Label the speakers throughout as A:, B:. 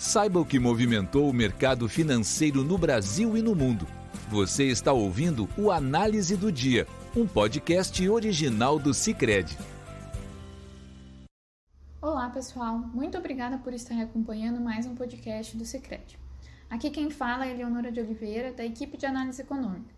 A: Saiba o que movimentou o mercado financeiro no Brasil e no mundo. Você está ouvindo o Análise do Dia, um podcast original do Cicred.
B: Olá, pessoal. Muito obrigada por estar acompanhando mais um podcast do Cicred. Aqui quem fala é Eleonora de Oliveira, da equipe de análise econômica.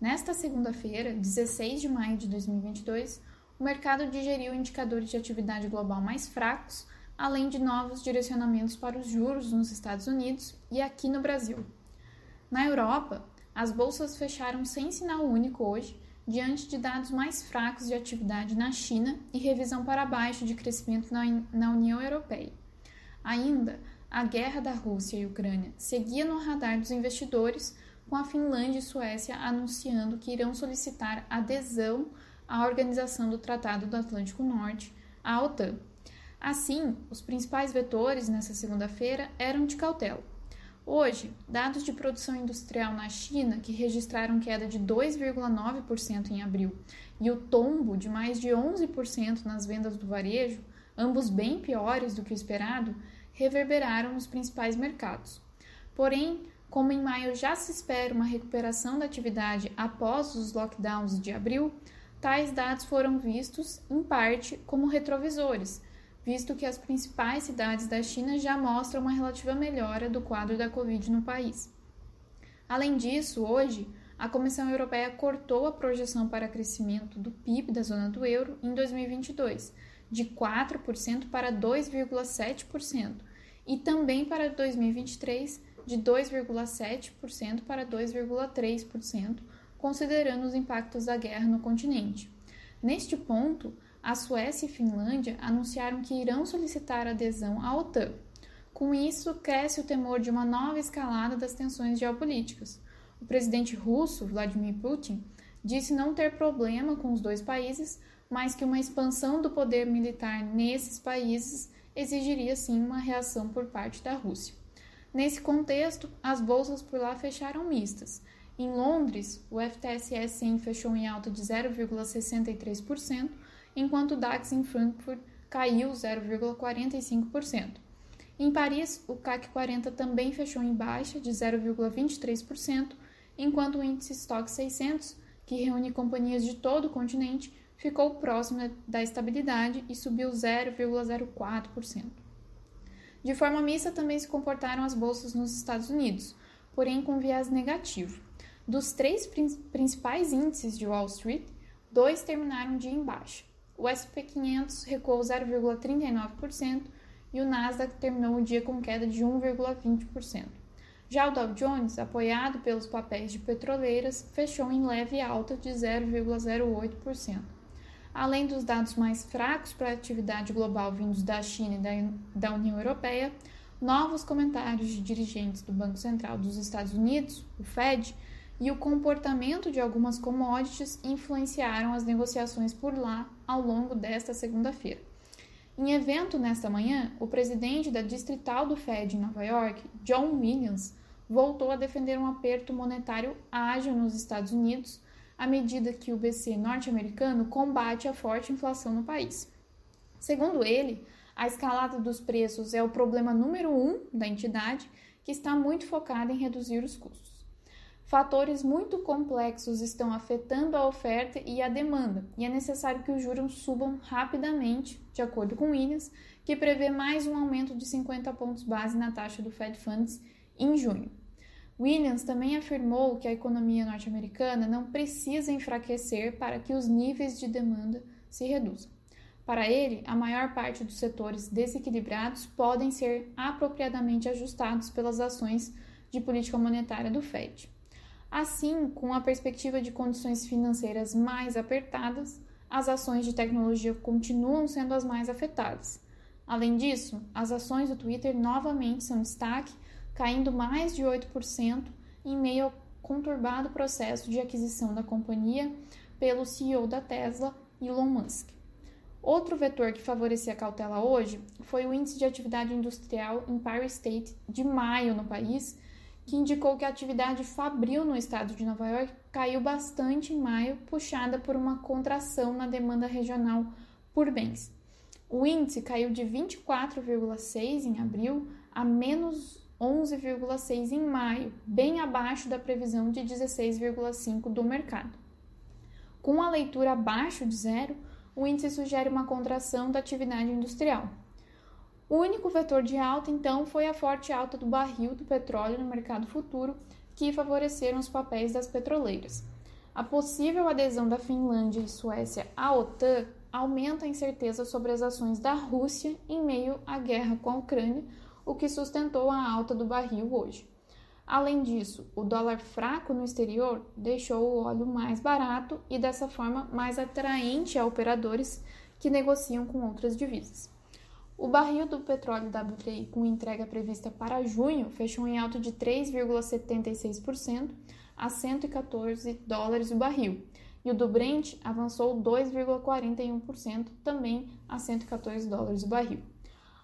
B: Nesta segunda-feira, 16 de maio de 2022, o mercado digeriu indicadores de atividade global mais fracos além de novos direcionamentos para os juros nos Estados Unidos e aqui no Brasil. Na Europa, as bolsas fecharam sem sinal único hoje, diante de dados mais fracos de atividade na China e revisão para baixo de crescimento na, União Europeia. Ainda, a guerra da Rússia e Ucrânia seguia no radar dos investidores, com a Finlândia e Suécia anunciando que irão solicitar adesão à Organização do Tratado do Atlântico Norte, a OTAN. Assim, os principais vetores nessa segunda-feira eram de cautela. Hoje, dados de produção industrial na China, que registraram queda de 2,9% em abril, e o tombo de mais de 11% nas vendas do varejo, ambos bem piores do que o esperado, reverberaram nos principais mercados. Porém, como em maio já se espera uma recuperação da atividade após os lockdowns de abril, tais dados foram vistos, em parte, como retrovisores visto que as principais cidades da China já mostram uma relativa melhora do quadro da Covid no país. Além disso, hoje, a Comissão Europeia cortou a projeção para crescimento do PIB da zona do euro em 2022, de 4% para 2,7%, e também para 2023, de 2,7% para 2,3%, considerando os impactos da guerra no continente. Neste ponto, a Suécia e Finlândia anunciaram que irão solicitar adesão à OTAN. Com isso, cresce o temor de uma nova escalada das tensões geopolíticas. O presidente russo, Vladimir Putin, disse não ter problema com os dois países, mas que uma expansão do poder militar nesses países exigiria sim uma reação por parte da Rússia. Nesse contexto, as bolsas por lá fecharam mistas. Em Londres, o FTSE 100 fechou em alta de 0,63%, enquanto o DAX em Frankfurt caiu 0,45%. Em Paris, o CAC 40 também fechou em baixa de 0,23%, enquanto o índice Stock 600, que reúne companhias de todo o continente, ficou próximo da estabilidade e subiu 0,04%. De forma mista também se comportaram as bolsas nos Estados Unidos, porém com viés negativo. Dos três principais índices de Wall Street, dois terminaram de em baixa. O SP 500 recuou 0,39% e o Nasdaq terminou o dia com queda de 1,20%. Já o Dow Jones, apoiado pelos papéis de petroleiras, fechou em leve alta de 0,08%. Além dos dados mais fracos para a atividade global vindos da China e da, União Europeia, novos comentários de dirigentes do Banco Central dos Estados Unidos, o Fed, e o comportamento de algumas commodities influenciaram as negociações por lá ao longo desta segunda-feira. Em evento nesta manhã, o presidente da distrital do Fed em Nova York, John Williams, voltou a defender um aperto monetário ágil nos Estados Unidos à medida que o BC norte-americano combate a forte inflação no país. Segundo ele, a escalada dos preços é o problema número um da entidade, que está muito focada em reduzir os custos. Fatores muito complexos estão afetando a oferta e a demanda, e é necessário que os juros subam rapidamente, de acordo com Williams, que prevê mais um aumento de 50 pontos base na taxa do Fed Funds em junho. Williams também afirmou que a economia norte-americana não precisa enfraquecer para que os níveis de demanda se reduzam. Para ele, a maior parte dos setores desequilibrados podem ser apropriadamente ajustados pelas ações de política monetária do Fed. Assim, com a perspectiva de condições financeiras mais apertadas, as ações de tecnologia continuam sendo as mais afetadas. Além disso, as ações do Twitter novamente são destaque, caindo mais de 8% em meio ao conturbado processo de aquisição da companhia pelo CEO da Tesla, Elon Musk. Outro vetor que favorecia a cautela hoje foi o índice de atividade industrial Empire State de maio no país, que indicou que a atividade fabril no estado de Nova York caiu bastante em maio, puxada por uma contração na demanda regional por bens. O índice caiu de 24,6 em abril a menos 11,6 em maio, bem abaixo da previsão de 16,5 do mercado. Com a leitura abaixo de zero, o índice sugere uma contração da atividade industrial. O único vetor de alta, então, foi a forte alta do barril do petróleo no mercado futuro, que favoreceram os papéis das petroleiras. A possível adesão da Finlândia e Suécia à OTAN aumenta a incerteza sobre as ações da Rússia em meio à guerra com a Ucrânia, o que sustentou a alta do barril hoje. Além disso, o dólar fraco no exterior deixou o óleo mais barato e, dessa forma, mais atraente a operadores que negociam com outras divisas. O barril do petróleo WTI com entrega prevista para junho fechou em alta de 3,76% a 114 dólares o barril, e o do Brent avançou 2,41%, também a 114 dólares o barril.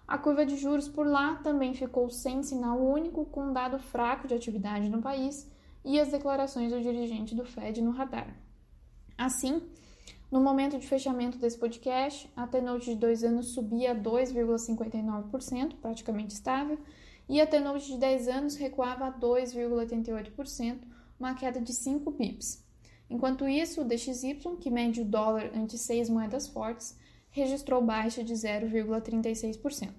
B: A curva de juros por lá também ficou sem sinal único, com um dado fraco de atividade no país e as declarações do dirigente do Fed no radar. Assim, no momento de fechamento desse podcast, a T-Note de dois anos subia 2,59%, praticamente estável, e a T-Note de 10 anos recuava a 2,88%, uma queda de 5 pips. Enquanto isso, o DXY, que mede o dólar ante seis moedas fortes, registrou baixa de 0,36%.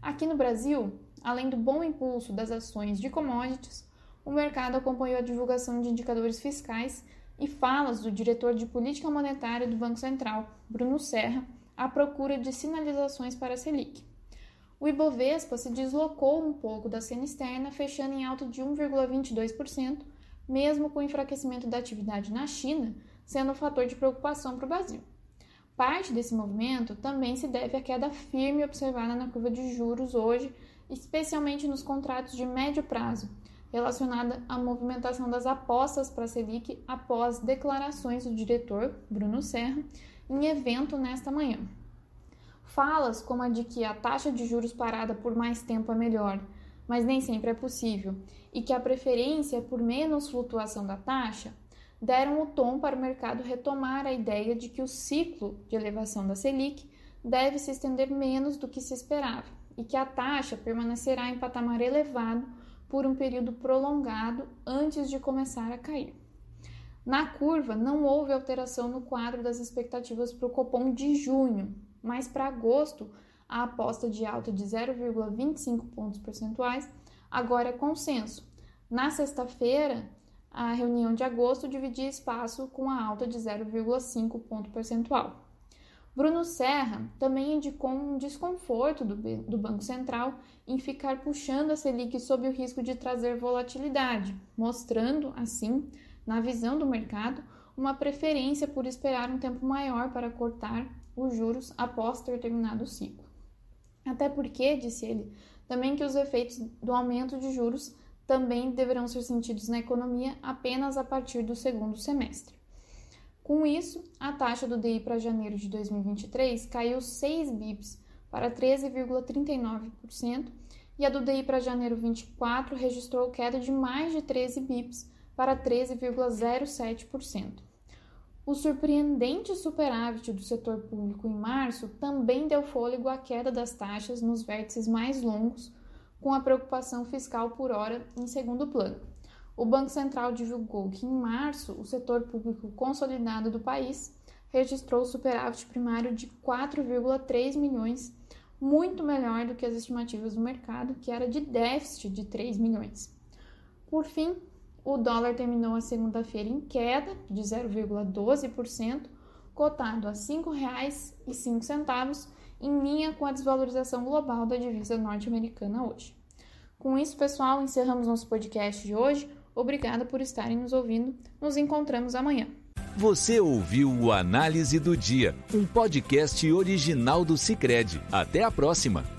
B: Aqui no Brasil, além do bom impulso das ações de commodities, o mercado acompanhou a divulgação de indicadores fiscais e falas do diretor de política monetária do Banco Central, Bruno Serra, à procura de sinalizações para a Selic. O Ibovespa se deslocou um pouco da cena externa, fechando em alta de 1,22%, mesmo com o enfraquecimento da atividade na China sendo um fator de preocupação para o Brasil. Parte desse movimento também se deve à queda firme observada na curva de juros hoje, especialmente nos contratos de médio prazo, relacionada à movimentação das apostas para a Selic após declarações do diretor, Bruno Serra, em evento nesta manhã. Falas como a de que a taxa de juros parada por mais tempo é melhor, mas nem sempre é possível, e que a preferência por menos flutuação da taxa, deram o tom para o mercado retomar a ideia de que o ciclo de elevação da Selic deve se estender menos do que se esperava e que a taxa permanecerá em patamar elevado por um período prolongado antes de começar a cair. Na curva, não houve alteração no quadro das expectativas para o Copom de junho, mas para agosto, a aposta de alta de 0,25 pontos percentuais agora é consenso. Na sexta-feira, a reunião de agosto dividia espaço com a alta de 0,5 ponto percentual. Bruno Serra também indicou um desconforto do, do, Banco Central em ficar puxando a Selic sob o risco de trazer volatilidade, mostrando, assim, na visão do mercado, uma preferência por esperar um tempo maior para cortar os juros após ter terminado o ciclo. Até porque, disse ele, também que os efeitos do aumento de juros também deverão ser sentidos na economia apenas a partir do segundo semestre. Com isso, a taxa do DI para janeiro de 2023 caiu 6 bips para 13,39% e a do DI para janeiro 24 registrou queda de mais de 13 bips para 13,07%. O surpreendente superávit do setor público em março também deu fôlego à queda das taxas nos vértices mais longos, com a preocupação fiscal por hora em segundo plano. O Banco Central divulgou que em março o setor público consolidado do país registrou superávit primário de 4,3 milhões, muito melhor do que as estimativas do mercado, que era de déficit de 3 milhões. Por fim, o dólar terminou a segunda-feira em queda de 0,12%, cotado a R$ 5,05 em linha com a desvalorização global da divisa norte-americana hoje. Com isso, pessoal, encerramos nosso podcast de hoje. Obrigada por estarem nos ouvindo. Nos encontramos amanhã.
A: Você ouviu o Análise do Dia, um podcast original do Cicred. Até a próxima!